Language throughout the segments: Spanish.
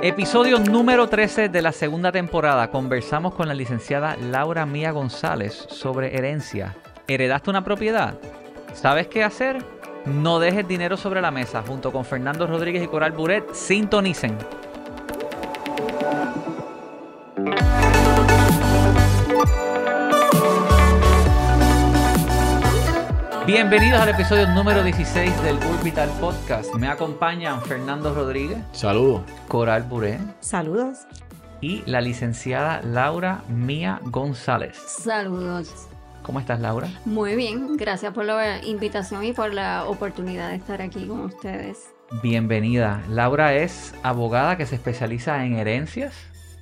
Episodio número 13 de la segunda temporada. Conversamos con la licenciada Laura Mía González sobre herencia. ¿Heredaste una propiedad? ¿Sabes qué hacer? No dejes dinero sobre la mesa. Junto con Fernando Rodríguez y Coral Buret, sintonicen. Bienvenidos al episodio número 16 del Urbital Podcast. Me acompañan Fernando Rodríguez, Saludos. Coral Buret Saludos. y la licenciada Laura Mía González. Saludos. ¿Cómo estás, Laura? Muy bien, gracias por la invitación y por la oportunidad de estar aquí con ustedes. Bienvenida. Laura es abogada que se especializa en herencias.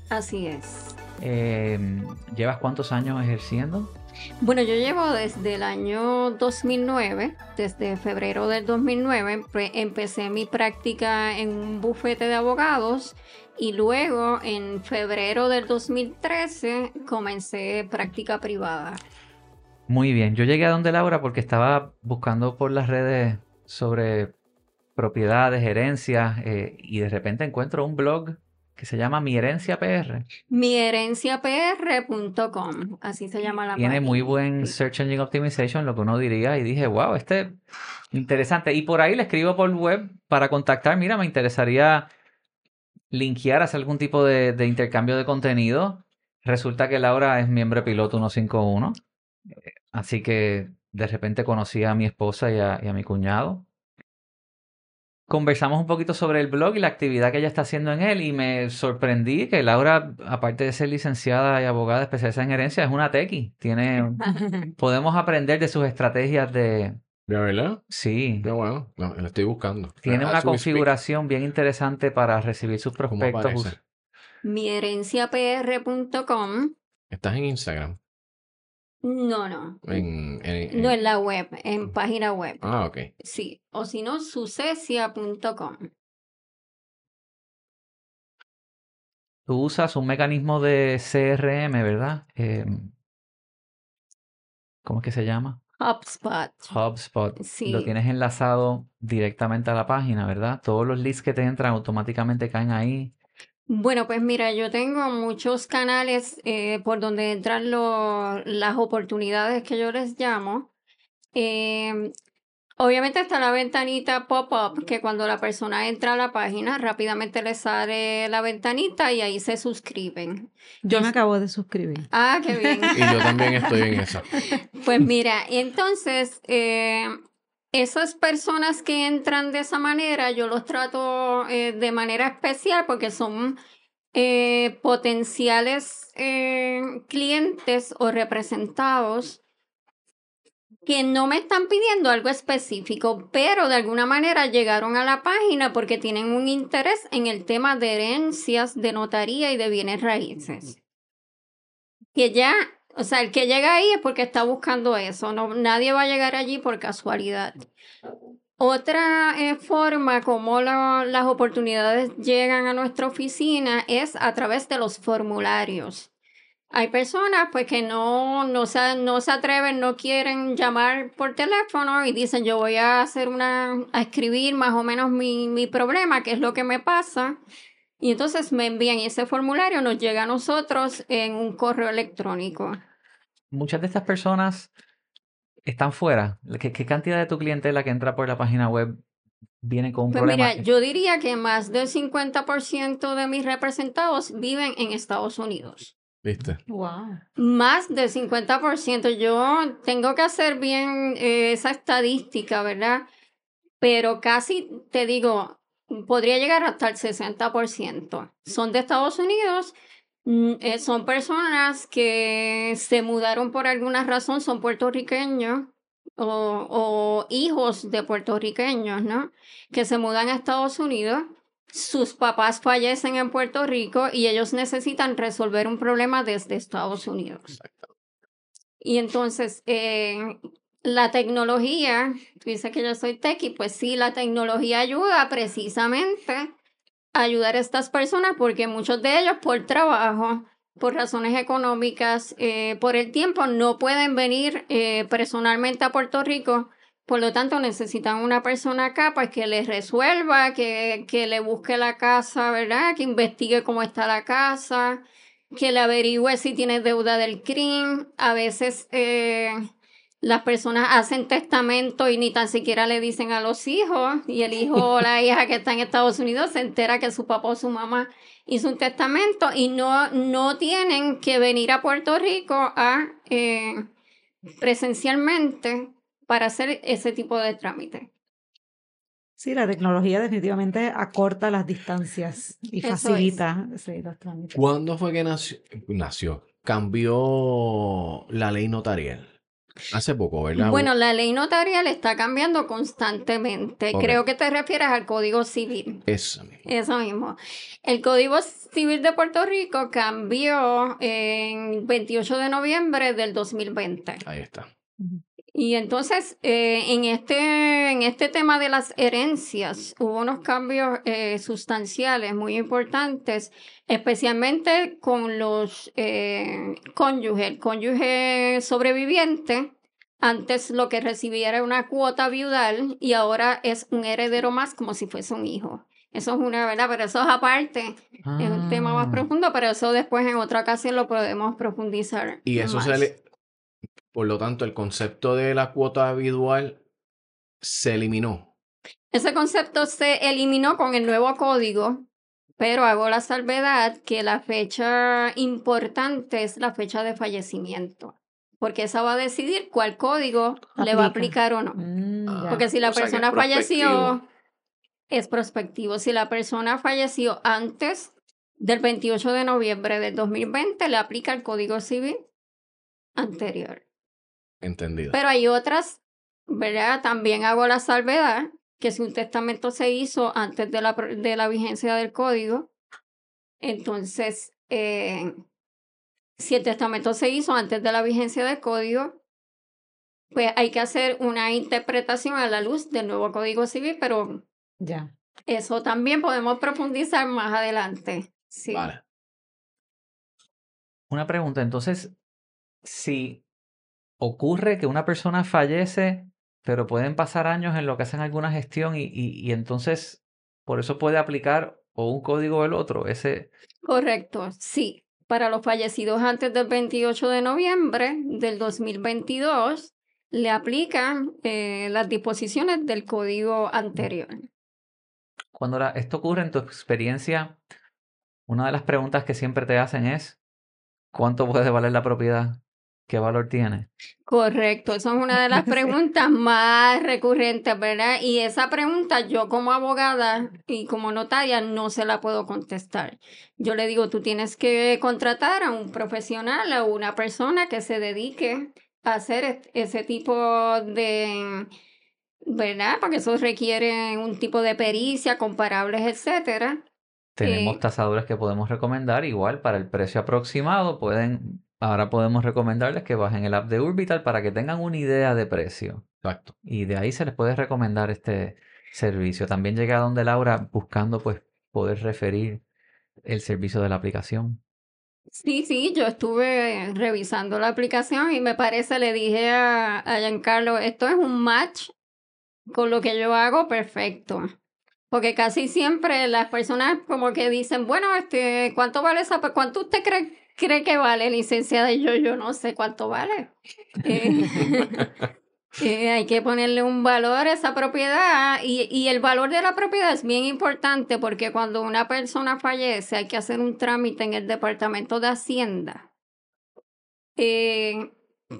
Así es. Eh, ¿Llevas cuántos años ejerciendo? Bueno, yo llevo desde el año 2009, desde febrero del 2009, empe- empecé mi práctica en un bufete de abogados y luego en febrero del 2013 comencé práctica privada. Muy bien. Yo llegué a donde Laura porque estaba buscando por las redes sobre propiedades, herencias, eh, y de repente encuentro un blog que se llama Mi Herencia PR. Miherenciapr.com, así se llama la Tiene página. muy buen Search Engine Optimization, lo que uno diría, y dije, wow, este interesante. Y por ahí le escribo por web para contactar. Mira, me interesaría linkear, hacer algún tipo de, de intercambio de contenido. Resulta que Laura es miembro de Piloto 151. eh, Así que de repente conocí a mi esposa y a, y a mi cuñado. Conversamos un poquito sobre el blog y la actividad que ella está haciendo en él y me sorprendí que Laura, aparte de ser licenciada y abogada especializada en herencia, es una tequi. Tiene, podemos aprender de sus estrategias de... ¿De verdad? Sí, Qué bueno. No, lo estoy buscando. tiene Ah, una speak. configuración bien interesante para recibir sus ¿Cómo prospectos. Miherenciapr.com. Estás en Instagram. No, no. En, en- No en- en la web, en página web. Ah, ok. Sí. O si no, sucesia.com. Tú usas un mecanismo de CRM, ¿verdad? Eh, ¿cómo es que se llama? HubSpot. HubSpot. Sí. Lo tienes enlazado directamente a la página, ¿verdad? Todos los leads que te entran automáticamente caen ahí. Bueno, pues mira, yo tengo muchos canales eh, por donde entran lo- las oportunidades que yo les llamo. Em, obviamente está la ventanita pop-up, que cuando la persona entra a la página, rápidamente le sale la ventanita y ahí se suscriben. Yo me acabo de suscribir. Ah, qué bien. Y yo también estoy en esa. Pues mira, entonces, eh, esas personas que entran de esa manera, yo los trato eh, de manera especial porque son eh, potenciales eh, clientes o representados que no me están pidiendo algo específico, pero de alguna manera llegaron a la página porque tienen un interés en el tema de herencias, de notaría y de bienes raíces. Que ya o sea, el que llega ahí es porque está buscando eso. No, nadie va a llegar allí por casualidad. Otra eh, forma como la- las oportunidades llegan a nuestra oficina es a través de los formularios. Hay personas pues que no, no, se, no se atreven, no quieren llamar por teléfono y dicen yo voy a hacer una, a escribir más o menos mi, mi problema, qué es lo que me pasa. Y entonces me envían ese formulario, nos llega a nosotros en un correo electrónico. Muchas de estas personas están fuera. ¿Qué, qué cantidad de tu clientela que entra por la página web viene con un Pues problema? mira, yo diría que más del 50% de mis representados viven en Estados Unidos. ¿Viste? Wow. Más del 50%. Yo tengo que hacer bien eh, esa estadística, ¿verdad? Pero casi, te digo, podría llegar hasta el 60%. Son de Estados Unidos, eh, son personas que se mudaron por alguna razón, son puertorriqueños o, o hijos de puertorriqueños, ¿no? Que se mudan a Estados Unidos. Sus papás fallecen en Puerto Rico y ellos necesitan resolver un problema desde Estados Unidos. Y entonces, eh, la tecnología, tú dices que yo soy techie, pues sí, la tecnología ayuda precisamente ayudar a estas personas porque muchos de ellos por trabajo, por razones económicas, eh, por el tiempo, no pueden venir eh, personalmente a Puerto Rico Por lo tanto, necesitan una persona acá pues, que les resuelva, que, que le busque la casa, ¿verdad? Que investigue cómo está la casa, que le averigüe si tiene deuda del crimen. A veces eh, las personas hacen testamento y ni tan siquiera le dicen a los hijos, y el hijo o la hija que está en Estados Unidos se entera que su papá o su mamá hizo un testamento y no, no tienen que venir a Puerto Rico a eh, presencialmente para hacer ese tipo de trámite. Sí, la tecnología definitivamente acorta las distancias y Eso facilita sí, los trámites. ¿Cuándo fue que nació? nació? Cambió la ley notarial. Hace poco, ¿verdad? Bueno, la ley notarial está cambiando constantemente. Creo que te refieres al Código Civil. Esa misma. Eso mismo. El Código Civil de Puerto Rico cambió en 28 de noviembre del 2020. Ahí está. Y entonces, eh, en, este, en este tema de las herencias, hubo unos cambios eh, sustanciales muy importantes, especialmente con los eh, cónyuges. El cónyuge sobreviviente, antes lo que recibía era una cuota viudal y ahora es un heredero más como si fuese un hijo. Eso es una verdad, pero eso es aparte, es un tema más Ah. profundo, pero eso después en otra ocasión lo podemos profundizar. Y eso se más. le. Por lo tanto, el concepto de la cuota habitual se eliminó. Ese concepto se eliminó con el nuevo código, pero hago la salvedad que la fecha importante es la fecha de fallecimiento, porque esa va a decidir cuál código le va a Aplica. aplicar o no. Mm, Ah. Porque si la persona falleció, es prospectivo. Si la persona falleció antes del 28 de noviembre del 2020, le aplica el código civil anterior. Entendido. Pero hay otras, ¿verdad? También hago la salvedad que si un testamento se hizo antes de la, de la vigencia del código, entonces, eh, si el testamento se hizo antes de la vigencia del código, pues hay que hacer una interpretación a la luz del nuevo código civil, pero Ya. eso también podemos profundizar más adelante. Sí. Vale. Una pregunta, entonces, si ocurre que una persona fallece, pero pueden pasar años en lo que hacen alguna gestión y, y, y entonces por eso puede aplicar o un código o el otro, ese... Correcto, sí. Para los fallecidos antes del 28 de noviembre del 2022, le aplican eh, las disposiciones del código anterior. Cuando la- esto ocurre en tu experiencia, una de las preguntas que siempre te hacen es, ¿cuánto puede valer la propiedad? ¿Qué valor tiene? Correcto, eso es una de las preguntas más recurrentes, ¿verdad? Y esa pregunta yo como abogada y como notaria no se la puedo contestar. Yo le digo, tú tienes que contratar a un profesional, a una persona que se dedique a hacer est- ese tipo de, ¿verdad? Porque eso requiere un tipo de pericia, comparables, etcétera. Tenemos Eh, tasadores que podemos recomendar, igual para el precio aproximado, pueden, ahora podemos recomendarles que bajen el app de Urbital para que tengan una idea de precio. Exacto. Y de ahí se les puede recomendar este servicio. También llegué a donde Laura buscando pues poder referir el servicio de la aplicación. Sí, sí, yo estuve revisando la aplicación y me parece, le dije a, a Giancarlo, esto es un match con lo que yo hago perfecto. Porque casi siempre las personas como que dicen, bueno, este, ¿cuánto vale esa? ¿Cuánto usted cree, cree que vale, licenciada? Y yo, yo no sé cuánto vale. Eh, eh, hay que ponerle un valor a esa propiedad y, y el valor de la propiedad es bien importante porque cuando una persona fallece hay que hacer un trámite en el Departamento de Hacienda, eh,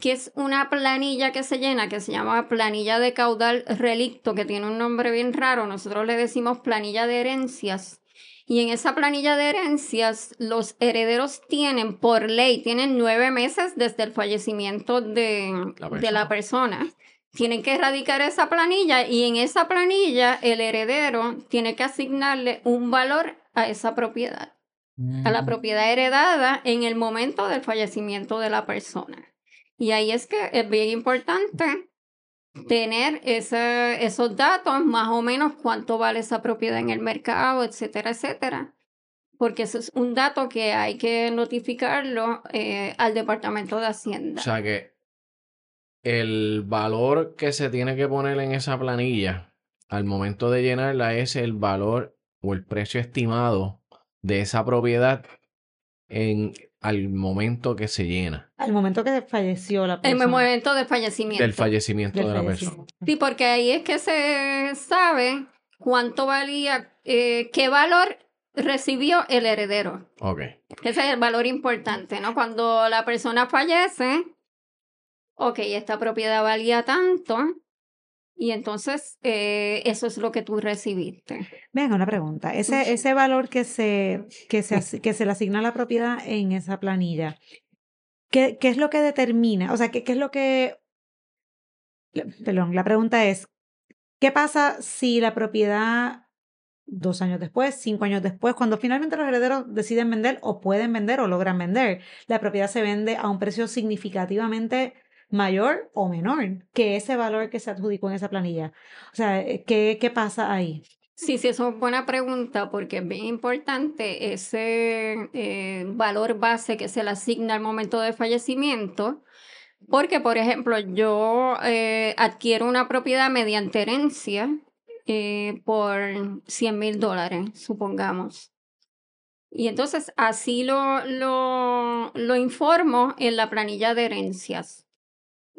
que es una planilla que se llena, que se llama planilla de caudal relicto, que tiene un nombre bien raro, nosotros le decimos planilla de herencias. Y en esa planilla de herencias, los herederos tienen, por ley, tienen nueve meses desde el fallecimiento de La de la persona. Tienen que erradicar esa planilla y en esa planilla el heredero tiene que asignarle un valor a esa propiedad, a la Mm, propiedad heredada en el momento del fallecimiento de la persona. Y ahí es que es bien importante tener esos datos, más o menos cuánto vale esa propiedad en el mercado, etcétera, etcétera. Porque eso es un dato que hay que notificarlo eh, al Departamento de O Hacienda. sea que el valor que se tiene que poner en esa planilla al momento de llenarla es el valor o el precio estimado de esa propiedad en al momento que se llena Al momento que falleció la En persona. el momento del fallecimiento. del fallecimiento del de la persona. Sí, porque ahí es que se sabe cuánto valía, eh, qué valor recibió el heredero. Ok. Ese es el valor importante, ¿no? Cuando la persona fallece, ok, esta propiedad valía tanto, y entonces eh, eso es lo que tú recibiste. Venga, una pregunta. Ese, ese valor que se, que, se, que se le asigna a la propiedad en esa planilla, ¿qué, qué es lo que determina? O sea, ¿qué, qué es lo que... Perdón, la pregunta es, ¿qué pasa si la propiedad dos años después, cinco años después, cuando finalmente los herederos deciden vender o pueden vender o logran vender, la propiedad se vende a un precio significativamente mayor o menor que ese valor que se adjudicó en esa planilla? O sea, ¿qué, qué pasa ahí? Sí, sí, eso es buena pregunta porque es bien importante ese eh, valor base que se le asigna al momento del fallecimiento. Porque, por ejemplo, yo eh, adquiero una propiedad mediante herencia eh, por 100 mil dólares, supongamos. Y entonces así lo, lo, lo informo en la planilla de herencias.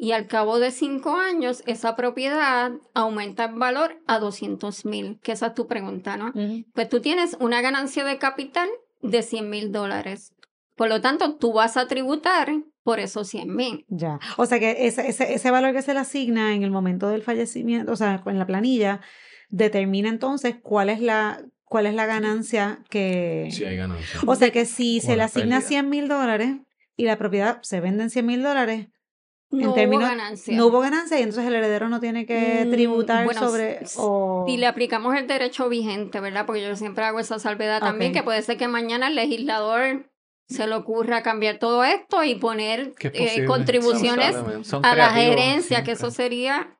Y al cabo de cinco años, esa propiedad aumenta en valor a 200 mil, que esa es tu pregunta, ¿no? Pues tú tienes una ganancia de capital de 100 mil dólares. Por lo tanto, tú vas a tributar por esos 100 mil. Ya. O sea que ese, ese, ese valor que se le asigna en el momento del fallecimiento, o sea, en la planilla, determina entonces cuál es la, cuál es la ganancia que... Si hay ganancia. O sea que si se le asigna pérdida. 100 mil dólares y la propiedad se vende en 100 mil dólares, No términos- hubo ganancia. no hubo ganancia y entonces el heredero no tiene que Mm, tributar bueno, sobre... o... Si le aplicamos el derecho vigente, ¿verdad? Porque yo siempre hago esa salvedad también, que puede ser que mañana el legislador se le ocurra cambiar todo esto y poner eh, contribuciones. Son a las creativos herencias, que eso sería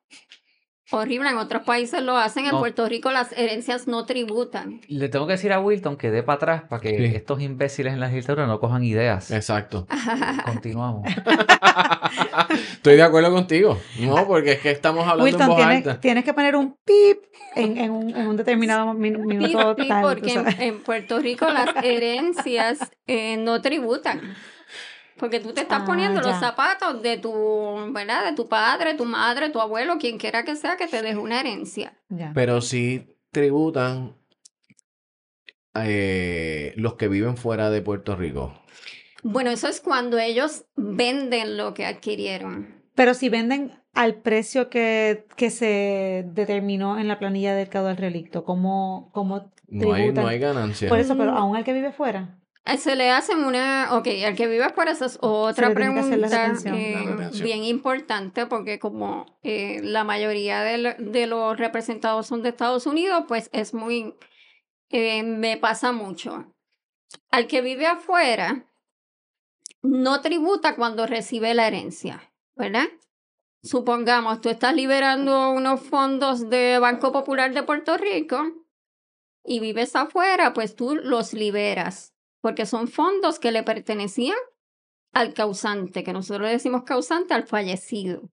horrible. En otros países lo hacen, en No. Puerto Rico las herencias no tributan. Le tengo que decir a Wilton que dé para atrás para que Sí. estos imbéciles en la legislatura no cojan ideas. Exacto. Continuamos. Estoy de acuerdo contigo. No, porque es que estamos hablando en Wilton, voz tienes, alta. tienes que poner un pip en, en, un, en un determinado minuto sí, tal. tú porque en, en Puerto Rico las herencias eh, no tributan. Porque tú te estás Ah, poniendo los zapatos de tu, ¿verdad? De tu padre, tu madre, tu abuelo, quien quiera que sea que te deje una herencia. Ya. Pero sí tributan eh, los que viven fuera de Puerto Rico. Bueno, eso es cuando ellos venden lo que adquirieron. Pero si venden al precio que, que se determinó en la planilla del caudal relicto, ¿cómo, cómo No hay, tributan? no hay ganancia. Por eso, pero Mm. aún al que vive fuera. Se le hacen una, ok, al que vive por eso es otra pregunta eh, bien importante porque como eh, la mayoría de, lo- de los representados son de Estados Unidos, pues es muy, eh, me pasa mucho. Al que vive afuera no tributa cuando recibe la herencia, ¿verdad? Supongamos, tú estás liberando unos fondos de Banco Popular de Puerto Rico y vives afuera, pues tú los liberas, porque son fondos que le pertenecían al causante, que nosotros le decimos causante al fallecido.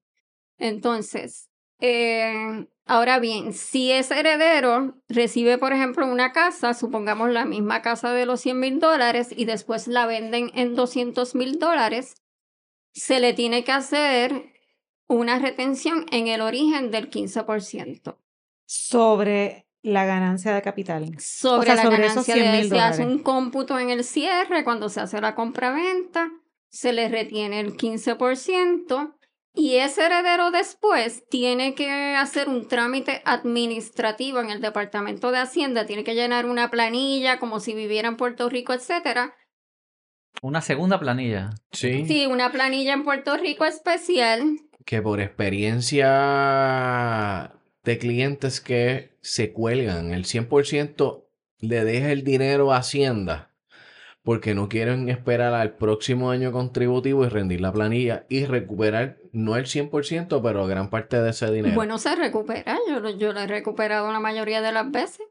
Entonces, eh, ahora bien, si ese heredero recibe, por ejemplo, una casa, supongamos la misma casa de los 100 mil dólares y después la venden en 200 mil dólares, se le tiene que hacer una retención en el origen del 15% Sobre la ganancia de capital. sobre O sea, la sobre esos ganancia 100 de se hace un cómputo en el cierre cuando se hace la compraventa, se le retiene el 15% y ese heredero después tiene que hacer un trámite administrativo en el Departamento de Hacienda, tiene que llenar una planilla como si viviera en Puerto Rico, etcétera. Una segunda planilla. Sí. Sí, una planilla en Puerto Rico especial. Que por experiencia de clientes que se cuelgan, el 100% le deja el dinero a Hacienda porque no quieren esperar al próximo año contributivo y rendir la planilla y recuperar no el 100%, pero gran parte de ese dinero. Bueno, se recupera, yo, yo lo he recuperado la mayoría de las veces.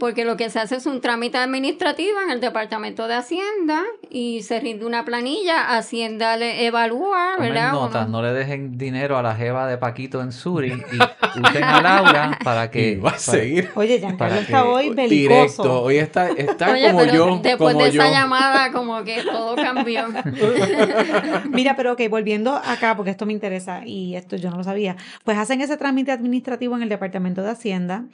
Porque lo que se hace es un trámite administrativo en el Departamento de Hacienda y se rinde una planilla, Hacienda le evalúa, ¿verdad? no le dejen dinero a la jeva de Paquito en Suri y usen a Laura para que... Y va a para- seguir Oye, Giancarlo Para está que- hoy directo. belicoso. Hoy está, está Oye, como pero yo. después como de esa yo. llamada como que todo cambió. Mira, pero ok, volviendo acá, porque esto me interesa y esto yo no lo sabía. Pues hacen ese trámite administrativo en el Departamento de Hacienda,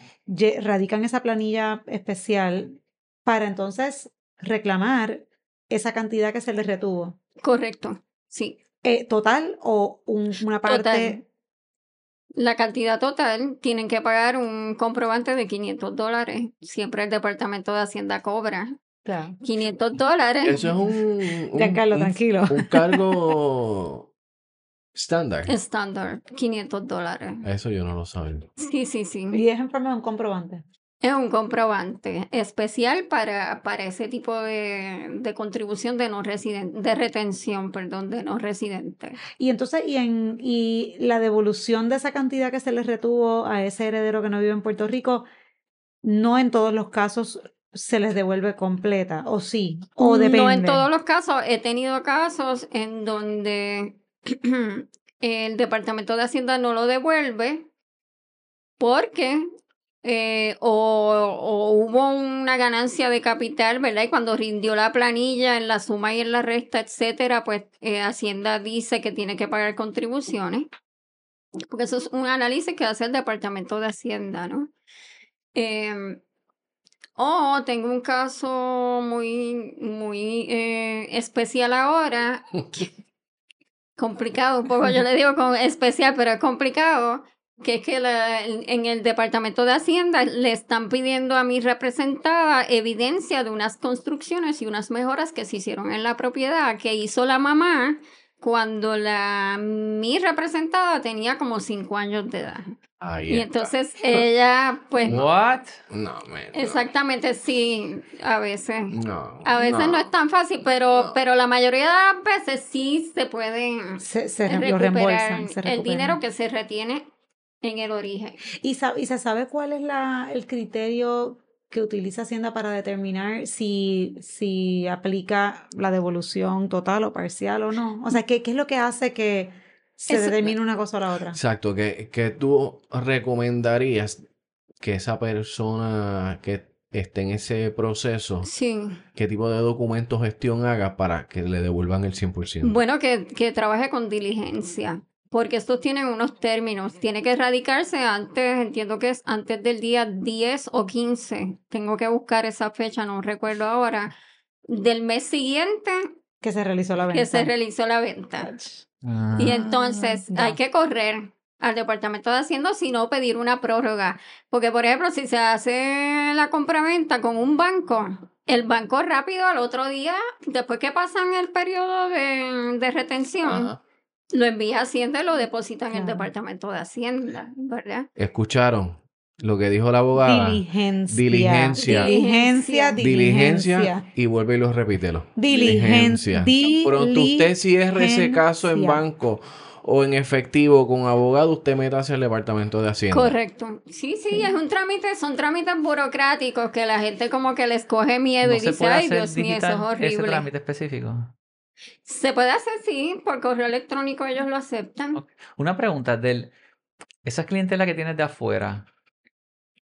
radican esa planilla especial para entonces reclamar esa cantidad que se les retuvo. Correcto, sí. Eh, ¿Total o un- una parte? Total. La cantidad total tienen que pagar un comprobante de 500 dólares. Siempre el Departamento de Hacienda cobra Claro. 500 dólares. Eso es un. un- Giancarlo, un- tranquilo. Un cargo estándar. Estándar, 500 dólares. Eso yo no lo sabía. Sí, sí, sí. Y es en forma de un comprobante. Es un comprobante especial para, para ese tipo de, de contribución de no residente, de retención, perdón, de no residentes. Y entonces, y, en, y la devolución de esa cantidad que se les retuvo a ese heredero que no vive en Puerto Rico, no en todos los casos se les devuelve completa, o sí, o depende. No en todos los casos. He tenido casos en donde el Departamento de Hacienda no lo devuelve porque eh, o, o hubo una ganancia de capital, ¿verdad? Y cuando rindió la planilla en la suma y en la resta, etcétera, pues eh, Hacienda dice que tiene que pagar contribuciones. Porque eso es un análisis que hace el Departamento de Hacienda, ¿no? Em, o tengo un caso muy, muy eh, especial ahora. complicado, un poco yo le digo con especial, pero es complicado. Que es que la- en el Departamento de Hacienda le están pidiendo a mi representada evidencia de unas construcciones y unas mejoras que se hicieron en la propiedad que hizo la mamá cuando la mi representada tenía como cinco años de edad. Ahí Y está. entonces ella, pues, What? No, man, no. Exactamente, sí, a veces. No. A veces no, es tan fácil, pero, pero la mayoría de las veces sí se puede Se, se recuperar reembolsan. se el dinero que se retiene en el origen. ¿Y, se sabe cuál es la, el criterio que utiliza Hacienda para determinar si, si aplica la devolución total o parcial o no? O sea, ¿qué, qué es lo que hace que se Eso- determine una cosa o la otra? Exacto, que, que tú recomendarías que esa persona que esté en ese proceso, Sí. qué tipo de documento gestión haga para que le devuelvan el 100%. Bueno, que, que trabaje con diligencia, porque estos tienen unos términos. Tiene que erradicarse antes, entiendo que es antes del día 10 o 15. Tengo que buscar esa fecha, no recuerdo ahora. Del mes siguiente Que se realizó la venta. que se realizó la venta. Ah. Y entonces hay que correr al Departamento de Hacienda, si no pedir una prórroga. Porque, por ejemplo, si se hace la compraventa con un banco, el banco rápido al otro día, después que pasan el periodo de, de retención, Ajá. Lo envía a Hacienda y lo deposita en el. Departamento de Hacienda, ¿verdad? ¿Escucharon lo que dijo la abogada? Diligencia. Diligencia. Diligencia. Diligencia Diligencia. y vuelve y lo repítelo. Diligencia. Pronto usted cierre ese caso en Diligencia. banco o en efectivo con abogado, usted métase al departamento de Hacienda. Correcto. Sí, sí, es un trámite, son trámites burocráticos que la gente como que les coge miedo ¿No y se dice, puede ay, hacer Dios mío, eso es digital ese horrible. trámite específico? Se puede hacer, sí, por correo electrónico ellos lo aceptan. Una pregunta, del, esas clientelas que tienes de afuera,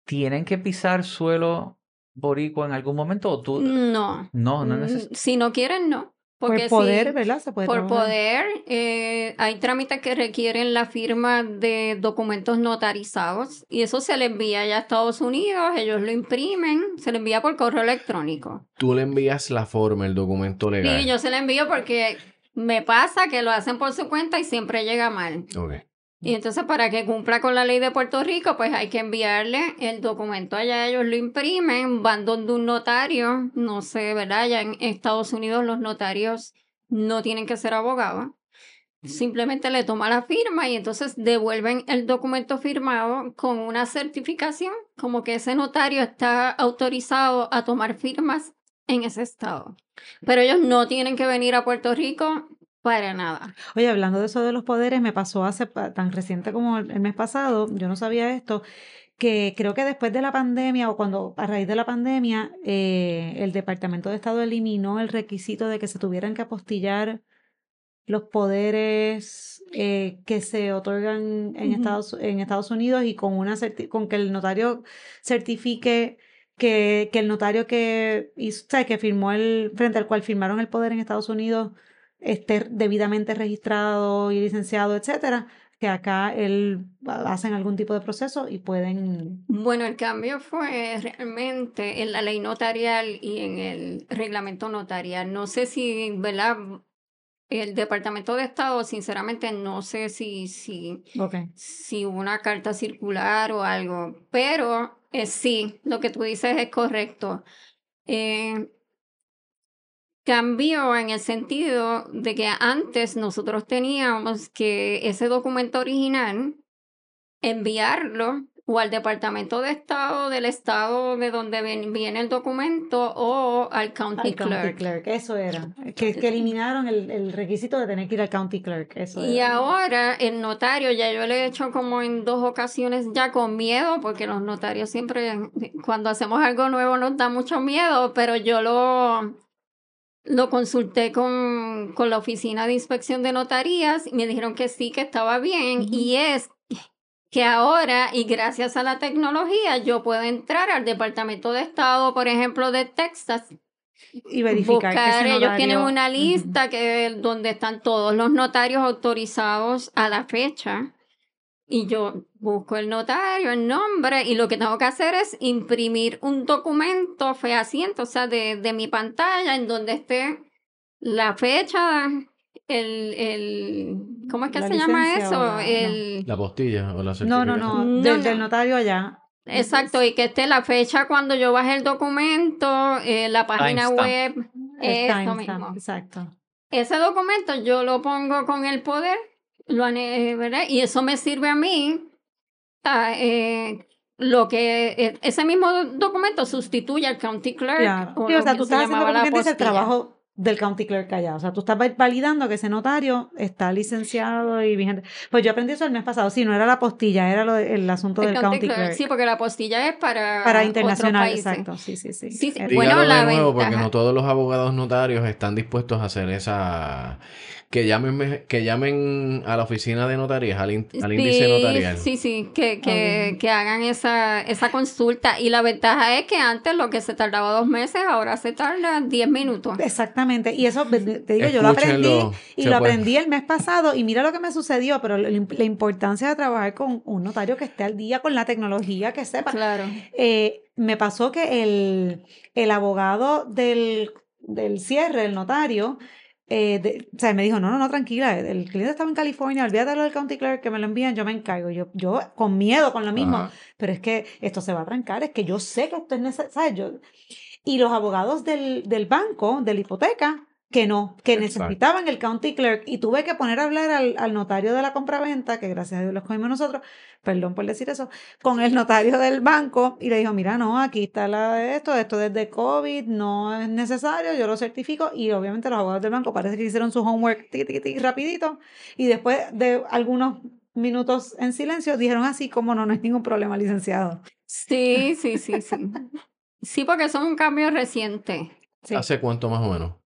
¿tienen que pisar suelo boricua en algún momento o tú? No. No, no Mm, necesitas. Si no quieren, no. Porque Por poder, si- ¿verdad? Se puede por trabajar. poder, eh, hay trámites que requieren la firma de documentos notarizados y eso se le envía ya a Estados Unidos, ellos lo imprimen, se le envía por correo electrónico. Tú le envías la forma, el documento legal. Sí, yo se le envío porque me pasa que lo hacen por su cuenta y siempre llega mal. Ok. Y entonces para que cumpla con la ley de Puerto Rico, pues hay que enviarle el documento allá, ellos lo imprimen, van donde un notario, no sé, ¿verdad? Ya en Estados Unidos los notarios no tienen que ser abogados. Simplemente le toma la firma y entonces devuelven el documento firmado con una certificación, como que ese notario está autorizado a tomar firmas en ese estado. Pero ellos no tienen que venir a Puerto Rico para nada. Oye, hablando de eso de los poderes, me pasó hace tan reciente como el, mes pasado, yo no sabía esto, que creo que después de la pandemia o cuando a raíz de la pandemia eh, el Departamento de Estado eliminó el requisito de que se tuvieran que apostillar los poderes eh, que se otorgan en. Estados, en Estados Unidos y con, una con que el notario certifique que, que el notario que, hizo, o sea, que firmó el, frente al cual firmaron el poder en Estados Unidos esté debidamente registrado y licenciado, etcétera, que acá él hacen algún tipo de proceso y pueden Bueno, el cambio fue realmente en la ley notarial y en el reglamento notarial. No sé si, ¿verdad? El Departamento de Estado, sinceramente, no sé si, si, okay. si hubo una carta circular o algo, pero eh, sí, lo que tú dices es correcto. Eh, cambió en el sentido de que antes nosotros teníamos que ese documento original enviarlo o al Departamento de Estado del estado de donde viene el documento o al County Al county Clerk. clerk, eso era. Que, que eliminaron el, el requisito de tener que ir al county clerk, eso Y era. ahora el notario, ya yo le he hecho como en dos ocasiones ya con miedo, porque los notarios siempre, cuando hacemos algo nuevo nos da mucho miedo, pero yo lo, lo consulté con, con la oficina de inspección de notarías y me dijeron que sí, que estaba bien, y es que ahora, y gracias a la tecnología, yo puedo entrar al Departamento de Estado, por ejemplo, de Texas, Y verificar que buscar, ese ellos tienen una lista que donde están todos los notarios autorizados a la fecha y yo busco el notario, el nombre y lo que tengo que hacer es imprimir un documento fehaciente, o sea, de, de mi pantalla en donde esté la fecha, el, el ¿cómo es que La se llama eso? la- el, La postilla o la No, certificación. no, no, No, del, del notario allá. Exacto, y que esté la fecha cuando yo bajé el documento, eh, la página Timestamp. web, El Esto mismo. Exacto. Ese documento yo lo pongo con el poder, lo ane- ¿verdad? Y eso me sirve a mí. a, eh, lo que eh, ese mismo documento sustituye al county clerk. Claro. o Sí, o lo sea, tú se estás haciendo como dice el trabajo del county clerk allá. O sea, tú estás va- validando que ese notario está licenciado y vigente. Pues yo aprendí eso el mes pasado. Sí, no era la postilla, era lo de- el asunto El del county county clerk, clerk. Sí, porque la apostilla es para, Para internacional, exacto. Sí, sí, sí. Sí, sí. Bueno, la de nuevo porque no todos los abogados notarios están dispuestos a hacer esa... Que llamen, que llamen a la oficina de notarías, al, in- al índice Sí, notarial. Sí, sí, que, que, que hagan esa, esa consulta. Y la ventaja es que antes lo que se tardaba dos meses, ahora se tarda diez minutos. Exactamente. Y eso, te digo, yo lo aprendí y lo puede- aprendí el mes pasado y mira lo que me sucedió, pero la, la importancia de trabajar con un notario que esté al día con la tecnología, que sepa. Claro. Eh, me pasó que el, el abogado del, del cierre, el notario, eh, de- o sea, me dijo, no, no, no, tranquila, el cliente estaba en California, olvídate lo del county clerk, que me lo envían, yo me encargo. Yo, yo con miedo, con lo mismo, Ajá. pero es que esto se va a trancar, es que yo sé que esto es necesario. Y los abogados del, del banco, de la hipoteca, que no, que Exacto. necesitaban el county clerk y tuve que poner a hablar al, al notario de la compraventa, que gracias a Dios lo escogimos nosotros, perdón por decir eso, con el notario del banco y le dijo, mira, no, aquí está la de esto, esto desde COVID, no es necesario, yo lo certifico y obviamente los abogados del banco parece que hicieron su homework rapidito y después de algunos minutos en silencio dijeron así como no, no hay ningún problema, licenciado. Sí, sí, sí, sí. Sí, porque son un cambio reciente. Sí. ¿Hace cuánto más o menos?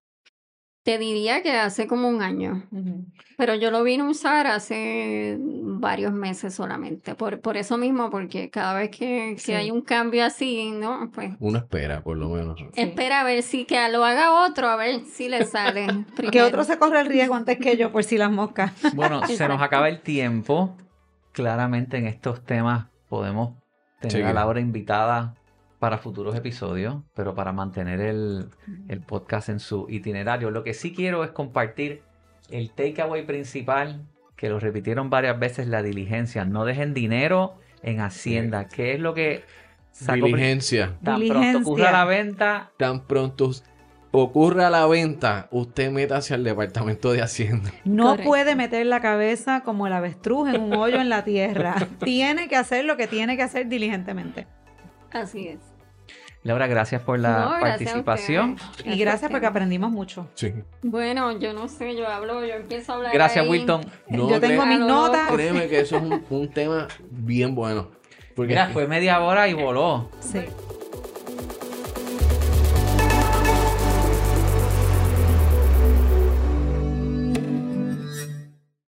Te diría que hace como un año. Pero yo lo vine a usar hace varios meses solamente. Por, por eso mismo, porque cada vez que, que Sí. hay un cambio así, ¿no? Pues Uno espera, por lo menos. Sí. espera a ver si que lo haga otro, a ver si le sale. Que otro se corre el riesgo antes que yo por si las moscas. Bueno, se nos acaba el tiempo. Claramente en estos temas podemos tener Sí. a Laura invitada para futuros episodios, pero para mantener el, el podcast en su itinerario. Lo que sí quiero es compartir el takeaway principal, que lo repitieron varias veces, la diligencia. No dejen dinero en Hacienda. ¿Qué es lo que pri- Diligencia. Tan pronto ocurra la venta, Tan pronto ocurra la venta, usted métase al departamento de Hacienda. No Correcto. puede meter la cabeza como el avestruz en un hoyo en la tierra. tiene que hacer lo que tiene que hacer diligentemente. Así es. Laura, gracias por la No, gracias a participación. Y gracias porque aprendimos mucho. Sí. Bueno, yo no sé, yo hablo, yo empiezo a hablar. Gracias, ahí. Wilton. No, Yo tengo mis no, notas. Créeme que eso es un, un tema bien bueno. Porque Mira, fue media hora y voló. Sí.